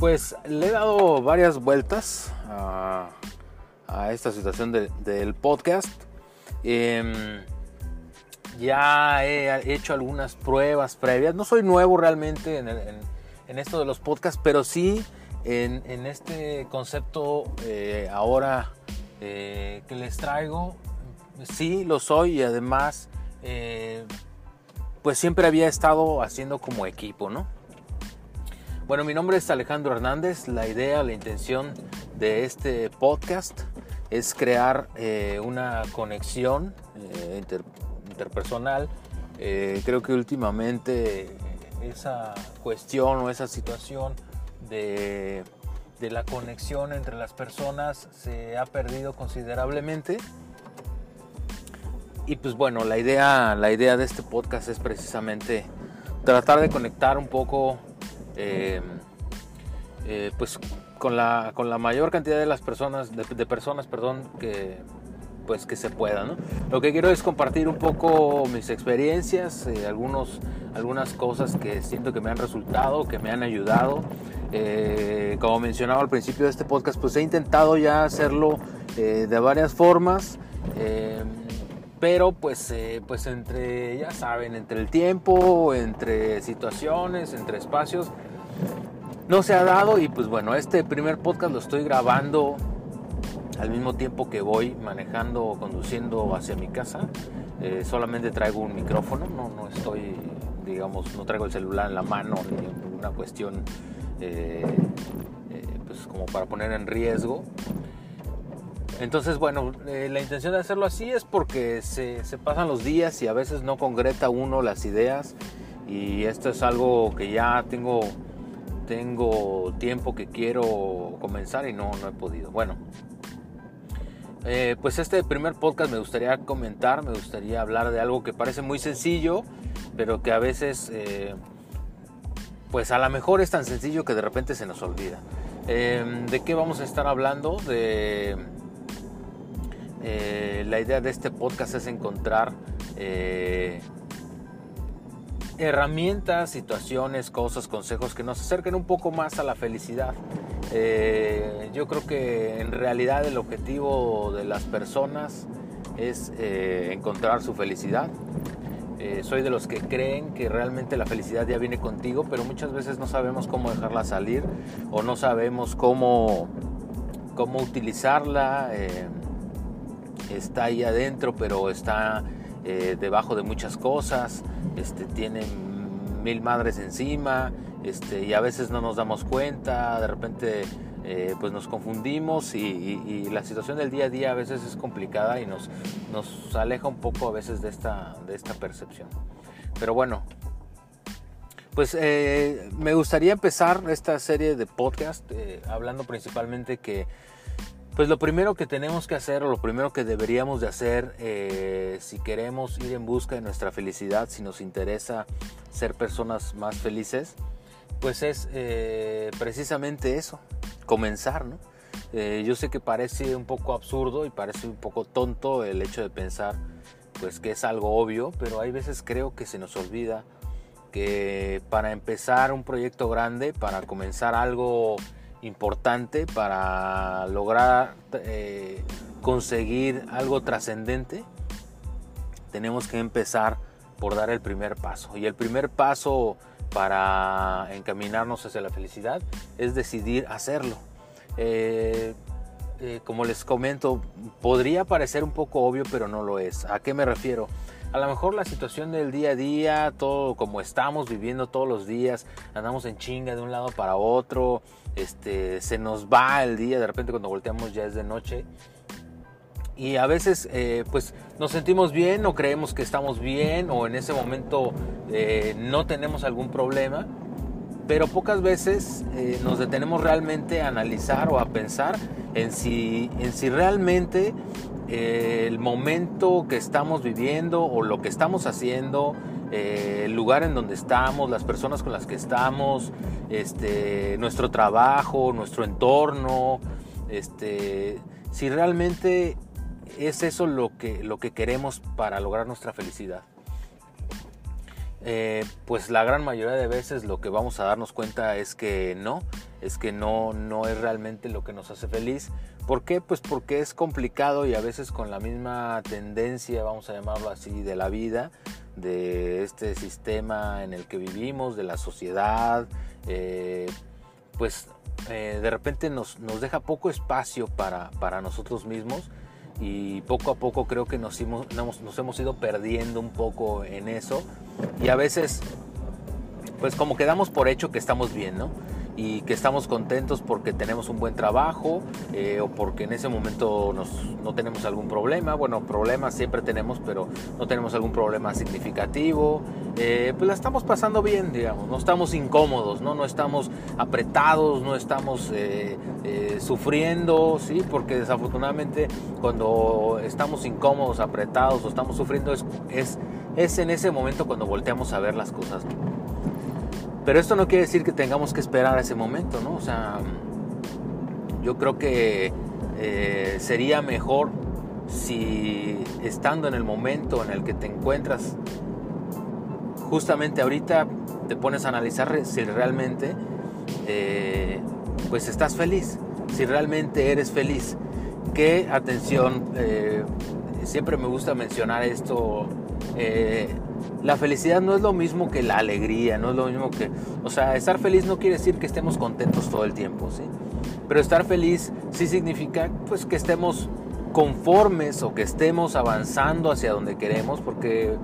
Pues le he dado varias vueltas a, esta situación del podcast. Em, ya he hecho algunas pruebas previas. No soy nuevo realmente en, esto de los podcasts, pero sí en, este concepto eh, ahora eh, que les traigo. Sí, lo soy y además eh, pues siempre había estado haciendo como equipo, ¿no? Bueno, mi nombre es Alejandro Hernández. La idea, la intención de este podcast es crear eh, una conexión eh, interpersonal. Eh, creo que últimamente esa cuestión o esa situación de, de la conexión entre las personas se ha perdido considerablemente. Y pues bueno, la idea, la idea de este podcast es precisamente tratar de conectar un poco eh, eh, pues con la, con la mayor cantidad de las personas, de, personas, perdón, que pues que se pueda, Lo que quiero es compartir un poco mis experiencias, eh, algunos, algunas cosas que siento que me han resultado, que me han ayudado. como mencionaba al principio de este podcast, pues he intentado ya hacerlo de varias formas pero pues, pues entre, ya saben, entre el tiempo, entre situaciones, entre espacios, no se ha dado y pues bueno, este primer podcast lo estoy grabando al mismo tiempo que voy manejando o conduciendo hacia mi casa. Eh, solamente traigo un micrófono, no, no estoy, digamos, no traigo el celular en la mano ni una cuestión eh, pues como para poner en riesgo. Entonces, bueno, eh, la intención de hacerlo así es porque se, pasan los días y a veces no concreta uno las ideas y esto es algo que ya tengo, tengo tiempo que quiero comenzar y no, no he podido. Bueno, eh, pues este primer podcast me gustaría comentar, me gustaría hablar de algo que parece muy sencillo, pero que a veces, eh, pues a lo mejor es tan sencillo que de repente se nos olvida. ¿De qué vamos a estar hablando? De eh, la idea de este podcast es encontrar herramientas, situaciones, cosas, consejos que nos acerquen un poco más a la felicidad. Eh, yo creo que en realidad el objetivo de las personas es encontrar su felicidad. soy de los que creen que realmente la felicidad ya viene contigo, pero muchas veces no sabemos cómo dejarla salir o no sabemos cómo, cómo utilizarla está ahí adentro, pero está eh, debajo de muchas cosas, este, tiene mil madres encima, este, y a veces no nos damos cuenta, de repente eh, pues nos confundimos y, la situación del día a día a veces es complicada y nos, nos aleja un poco a veces de esta, de esta percepción. Pero bueno, pues eh, me gustaría empezar esta serie de podcast hablando principalmente que pues lo primero que tenemos que hacer o lo primero que deberíamos de hacer eh, si queremos ir en busca de nuestra felicidad, si nos interesa ser personas más felices, pues es eh, precisamente eso, comenzar, ¿no? Eh, yo sé que parece un poco absurdo y parece un poco tonto el hecho de pensar pues que es algo obvio, pero hay veces creo que se nos olvida que para empezar un proyecto grande, para comenzar algo importante para lograr eh, conseguir algo trascendente, tenemos que empezar por dar el primer paso. Y el primer paso para encaminarnos hacia la felicidad es decidir hacerlo. Eh, eh, como les comento, podría parecer un poco obvio, pero no lo es. ¿A qué me refiero? A lo mejor la situación del día a día, todo como estamos viviendo todos los días, andamos en chinga de un lado para otro, este, se nos va el día, de repente cuando volteamos ya es de noche. Y a veces eh, pues nos sentimos bien o creemos que estamos bien o en ese momento eh, no tenemos algún problema, pero pocas veces eh, nos detenemos realmente a analizar o a pensar en si, en si realmente el momento que estamos viviendo o lo que estamos haciendo eh, el lugar en donde estamos, las personas con las que estamos, este, nuestro trabajo, nuestro entorno, este, si realmente es eso lo que, lo que queremos para lograr nuestra felicidad. Eh, pues la gran mayoría de veces lo que vamos a darnos cuenta es que no. es que no, no es realmente lo que nos hace feliz. ¿Por qué? Pues porque es complicado y a veces con la misma tendencia, vamos a llamarlo así, de la vida, de este sistema en el que vivimos, de la sociedad, eh, pues eh, de repente nos, nos, deja poco espacio para, para, nosotros mismos y poco a poco creo que nos, hemos, nos hemos ido perdiendo un poco en eso y a veces pues como que damos por hecho que estamos bien, ¿no? Y que estamos contentos porque tenemos un buen trabajo eh, o porque en ese momento no tenemos algún problema. Bueno, problemas siempre tenemos, pero no tenemos algún problema significativo. Eh, pues la estamos pasando bien, digamos, no estamos incómodos, no, no estamos apretados, no estamos eh, sufriendo, ¿sí? porque desafortunadamente cuando estamos incómodos, apretados o estamos sufriendo es, es, es en ese momento cuando volteamos a ver las cosas. Pero esto no quiere decir que tengamos que esperar a ese momento, ¿no? O sea, yo creo que eh, sería mejor si estando en el momento en el que te encuentras, justamente ahorita te pones a analizar si realmente eh, pues estás feliz, si realmente eres feliz. Que, atención, eh, siempre me gusta mencionar esto, la felicidad no es lo mismo que la alegría, no es lo mismo que, o sea, estar feliz no quiere decir que estemos contentos todo el tiempo, ¿sí? Pero estar feliz sí significa pues que estemos conformes o que estemos avanzando hacia donde queremos, porque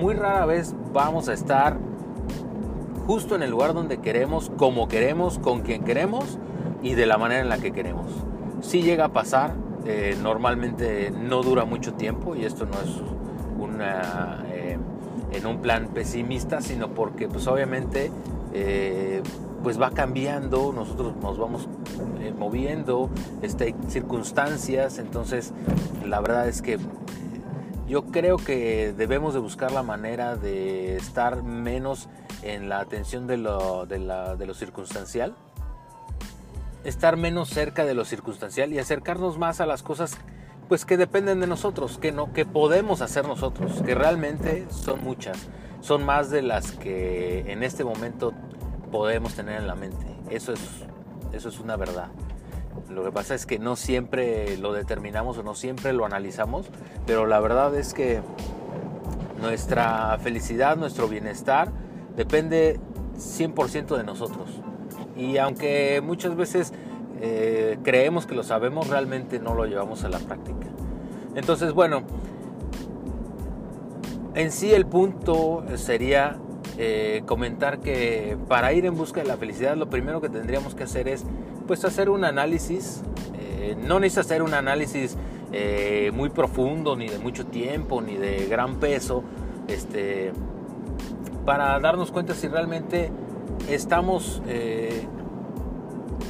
muy rara vez vamos a estar justo en el lugar donde queremos, como queremos, con quien queremos y de la manera en la que queremos. Si llega a pasar, eh, normalmente no dura mucho tiempo y esto no es una en un plan pesimista, sino porque pues obviamente eh, pues va cambiando, nosotros nos vamos eh, moviendo, este, hay circunstancias, entonces la verdad es que yo creo que debemos de buscar la manera de estar menos en la atención de lo, de, la, de lo circunstancial, estar menos cerca de lo circunstancial y acercarnos más a las cosas pues que dependen de nosotros, que no que podemos hacer nosotros, que realmente son muchas, son más de las que en este momento podemos tener en la mente. Eso es eso es una verdad. Lo que pasa es que no siempre lo determinamos o no siempre lo analizamos, pero la verdad es que nuestra felicidad, nuestro bienestar depende 100% de nosotros. Y aunque muchas veces eh, creemos que lo sabemos, realmente no lo llevamos a la práctica. Entonces, bueno, en sí el punto sería eh, comentar que para ir en busca de la felicidad lo primero que tendríamos que hacer es pues hacer un análisis, eh, no necesita hacer un análisis muy profundo, ni de mucho tiempo, ni de gran peso, este, para darnos cuenta si realmente estamos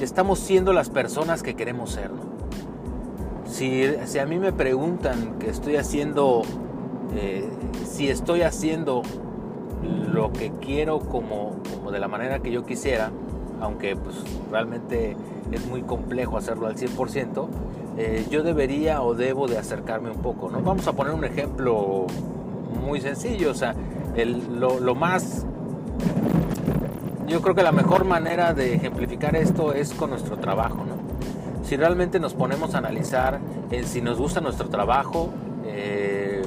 estamos siendo las personas que queremos ser. Si, a mí me preguntan que estoy haciendo, eh, si estoy haciendo lo que quiero como, como, de la manera que yo quisiera, aunque pues realmente es muy complejo hacerlo al 100%, eh, yo debería o debo de acercarme un poco. ¿no? Vamos a poner un ejemplo muy sencillo, o sea, el, lo más yo creo que la mejor manera de ejemplificar esto es con nuestro trabajo, ¿no? Si realmente nos ponemos a analizar en si nos gusta nuestro trabajo, eh,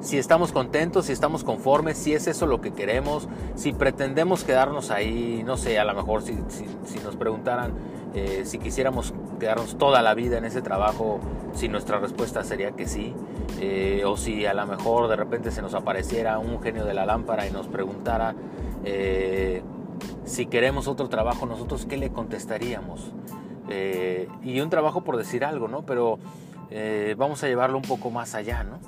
si estamos contentos, si estamos conformes, si es eso lo que queremos, si pretendemos quedarnos ahí, no sé, a lo mejor si, nos preguntaran eh, si quisiéramos quedarnos toda la vida en ese trabajo, si nuestra respuesta sería que sí, eh, o si a lo mejor de repente se nos apareciera un genio de la lámpara y nos preguntara eh, si queremos otro trabajo, nosotros qué le contestaríamos. y un trabajo por decir algo, ¿no? Pero vamos a llevarlo un poco más allá, ¿no?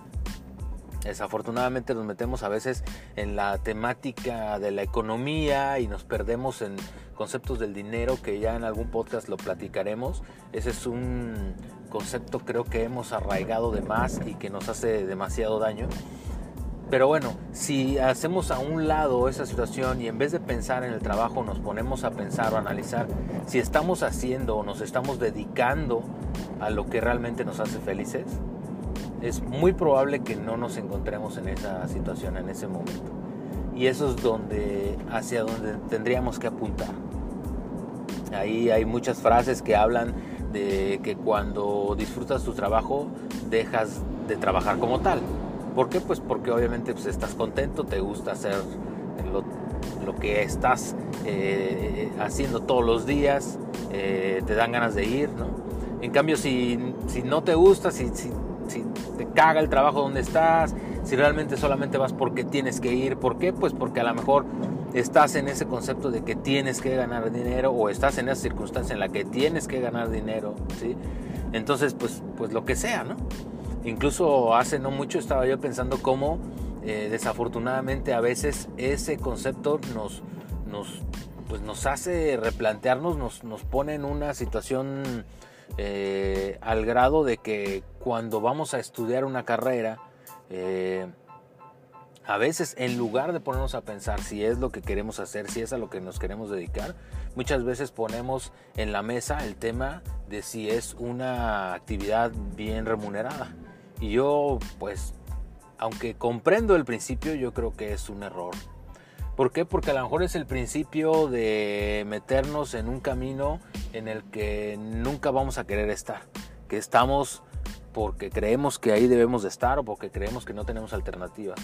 Desafortunadamente nos metemos a veces en la temática de la economía y nos perdemos en conceptos del dinero que ya en algún podcast lo platicaremos. Ese es un concepto creo que hemos arraigado de más y que nos hace demasiado daño. Pero bueno, si hacemos a un lado esa situación y en vez de pensar en el trabajo nos ponemos a pensar o analizar si estamos haciendo o nos estamos dedicando a lo que realmente nos hace felices, es muy probable que no nos encontremos en esa situación en ese momento. y eso es donde hacia donde tendríamos que apuntar. Ahí hay muchas frases que hablan de que cuando disfrutas tu trabajo dejas de trabajar como tal. ¿Por qué? Pues porque obviamente pues, estás contento, te gusta hacer lo, que estás eh, haciendo todos los días, eh, te dan ganas de ir, ¿no? En cambio, si, no te gusta, si, si, te caga el trabajo donde estás, si realmente solamente vas porque tienes que ir, ¿por qué? Pues porque a lo mejor estás en ese concepto de que tienes que ganar dinero o estás en esa circunstancia en la que tienes que ganar dinero, ¿sí? Entonces, pues, pues lo que sea, ¿no? Incluso hace no mucho estaba yo pensando cómo eh, desafortunadamente a veces ese concepto nos, nos, pues nos hace replantearnos, nos, nos pone en una situación eh, al grado de que cuando vamos a estudiar una carrera, eh, a veces en lugar de ponernos a pensar si es lo que queremos hacer, si es a lo que nos queremos dedicar, muchas veces ponemos en la mesa el tema de si es una actividad bien remunerada. Y yo, pues, aunque comprendo el principio, yo creo que es un error. ¿Por qué? Porque a lo mejor es el principio de meternos en un camino en el que nunca vamos a querer estar. Que estamos porque creemos que ahí debemos de estar o porque creemos que no tenemos alternativas.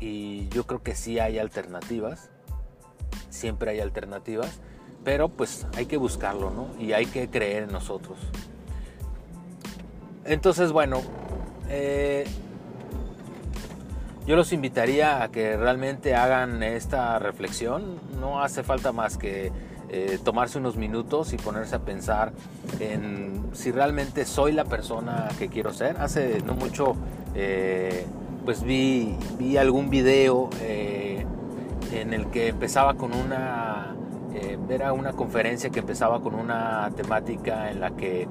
Y yo creo que sí hay alternativas. Siempre hay alternativas. Pero pues hay que buscarlo, ¿no? Y hay que creer en nosotros. Entonces, bueno, eh, yo los invitaría a que realmente hagan esta reflexión. No hace falta más que eh, tomarse unos minutos y ponerse a pensar en si realmente soy la persona que quiero ser. Hace no mucho, eh, pues vi, vi algún video eh, en el que empezaba con una, era una conferencia que empezaba con una temática en la que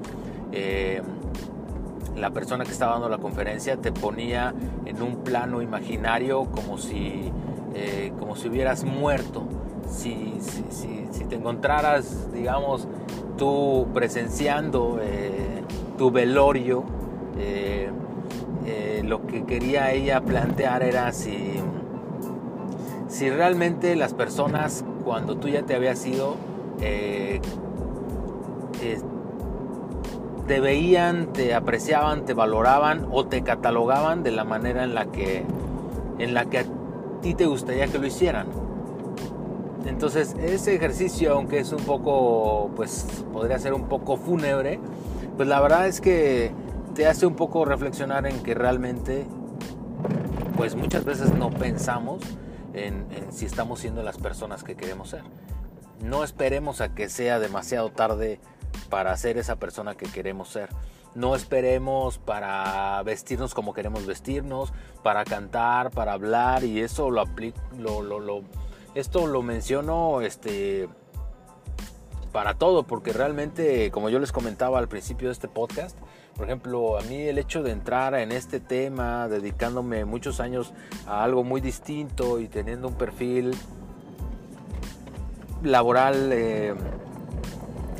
la persona que estaba dando la conferencia te ponía en un plano imaginario como si, eh, como si hubieras muerto. Si, si, te encontraras, digamos, tú presenciando eh, tu velorio, eh, lo que quería ella plantear era si, si realmente las personas, cuando tú ya te habías ido, te veían, te apreciaban, te valoraban o te catalogaban de la manera en la que, en la que a ti te gustaría que lo hicieran. Entonces ese ejercicio, aunque es un poco, pues podría ser un poco fúnebre, pues la verdad es que te hace un poco reflexionar en que realmente, pues muchas veces no pensamos en, en si estamos siendo las personas que queremos ser. No esperemos a que sea demasiado tarde para ser esa persona que queremos ser. No esperemos para vestirnos como queremos vestirnos, para cantar, para hablar y eso lo esto lo menciono este, para todo, porque realmente, como yo les comentaba al principio de este podcast, por ejemplo, a mí el hecho de entrar en este tema, dedicándome muchos años a algo muy distinto y teniendo un perfil laboral eh,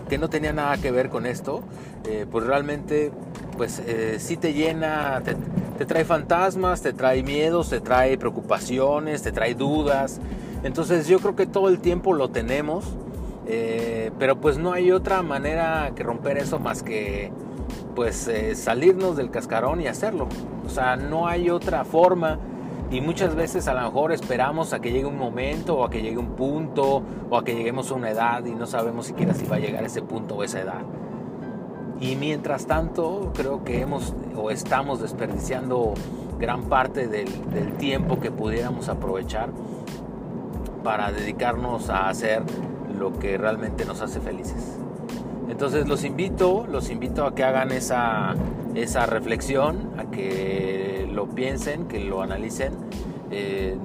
que no tenía nada que ver con esto, eh, pues realmente pues eh, sí te llena, te, trae fantasmas, te trae miedos, te trae preocupaciones, te trae dudas. Entonces yo creo que todo el tiempo lo tenemos, eh, pero pues no hay otra manera que romper eso más que pues salirnos del cascarón y hacerlo. O sea, no hay otra forma y muchas veces a lo mejor esperamos a que llegue un momento o a que llegue un punto o a que lleguemos a una edad y no sabemos siquiera si va a llegar ese punto o esa edad. Y mientras tanto creo que hemos o estamos desperdiciando gran parte del, del tiempo que pudiéramos aprovechar para dedicarnos a hacer lo que realmente nos hace felices. Entonces los invito, los invito a que hagan esa, esa reflexión, a que piensen, que lo analicen. Eh,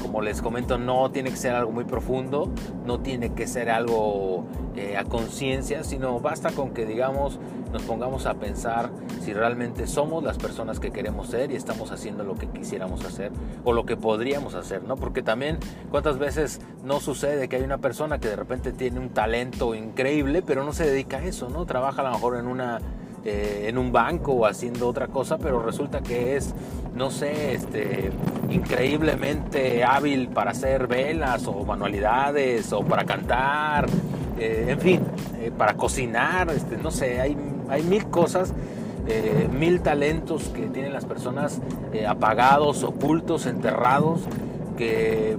como les comento, no tiene que ser algo muy profundo, no tiene que ser algo eh, a conciencia, sino basta con que digamos nos pongamos a pensar si realmente somos las personas que queremos ser y estamos haciendo lo que quisiéramos hacer o lo que podríamos hacer, ¿no? Porque también cuántas veces no sucede que hay una persona que de repente tiene un talento increíble, pero no se dedica a eso, ¿no? Trabaja a lo mejor en una eh, en un banco o haciendo otra cosa, pero resulta que es, no sé, este, increíblemente hábil para hacer velas o manualidades o para cantar, eh, en fin, eh, para cocinar, este, no sé, hay, hay mil cosas. mil talentos que tienen las personas apagados, ocultos, enterrados, que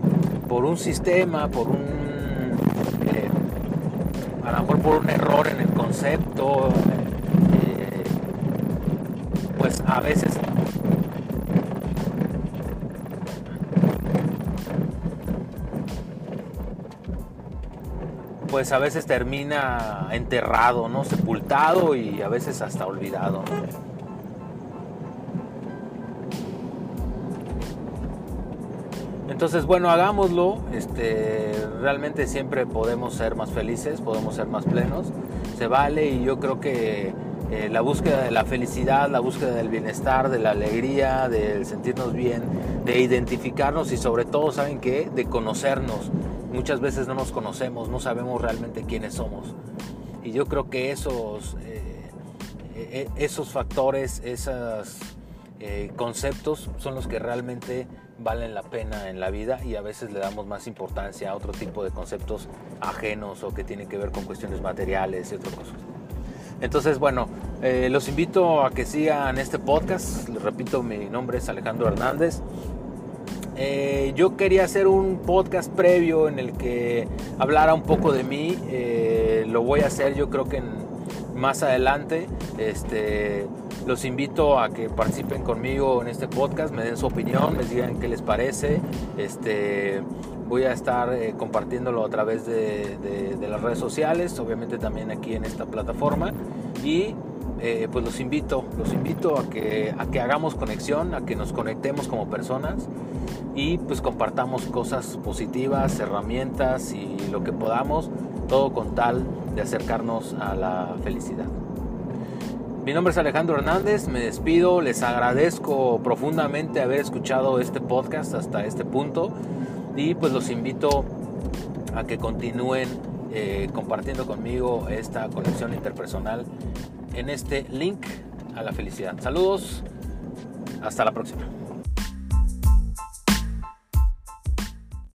por un sistema, por un a lo mejor por un error en el concepto, a veces pues a veces termina enterrado, ¿no? Sepultado y a veces hasta olvidado. Entonces, bueno, hagámoslo. Este, realmente siempre podemos ser más felices, podemos ser más plenos. Se vale y yo creo que eh, la búsqueda de la felicidad, la búsqueda del bienestar, de la alegría, del sentirnos bien, de identificarnos y sobre todo, ¿saben qué? De conocernos. Muchas veces no nos conocemos, no sabemos realmente quiénes somos. Y yo creo que esos, eh, eh, esos factores, esos conceptos son los que realmente valen la pena en la vida y a veces le damos más importancia a otro tipo de conceptos ajenos o que tienen que ver con cuestiones materiales y otras cosas. Entonces, bueno, eh, los invito a que sigan este podcast. Les repito, mi nombre es Alejandro Hernández. Eh, yo quería hacer un podcast previo en el que hablara un poco de mí. Eh, lo voy a hacer yo creo que más adelante. Este, los invito a que participen conmigo en este podcast, me den su opinión, me digan qué les parece. Este, voy a estar eh, compartiéndolo a través de, las redes sociales, obviamente también aquí en esta plataforma. Y eh, pues los invito, los invito a que, a que hagamos conexión, a que nos conectemos como personas y pues compartamos cosas positivas, herramientas y lo que podamos, todo con tal de acercarnos a la felicidad. Mi nombre es Alejandro Hernández, me despido, les agradezco profundamente haber escuchado este podcast hasta este punto y pues los invito a que continúen eh, compartiendo conmigo esta conexión interpersonal en este link a la felicidad. Saludos, hasta la próxima.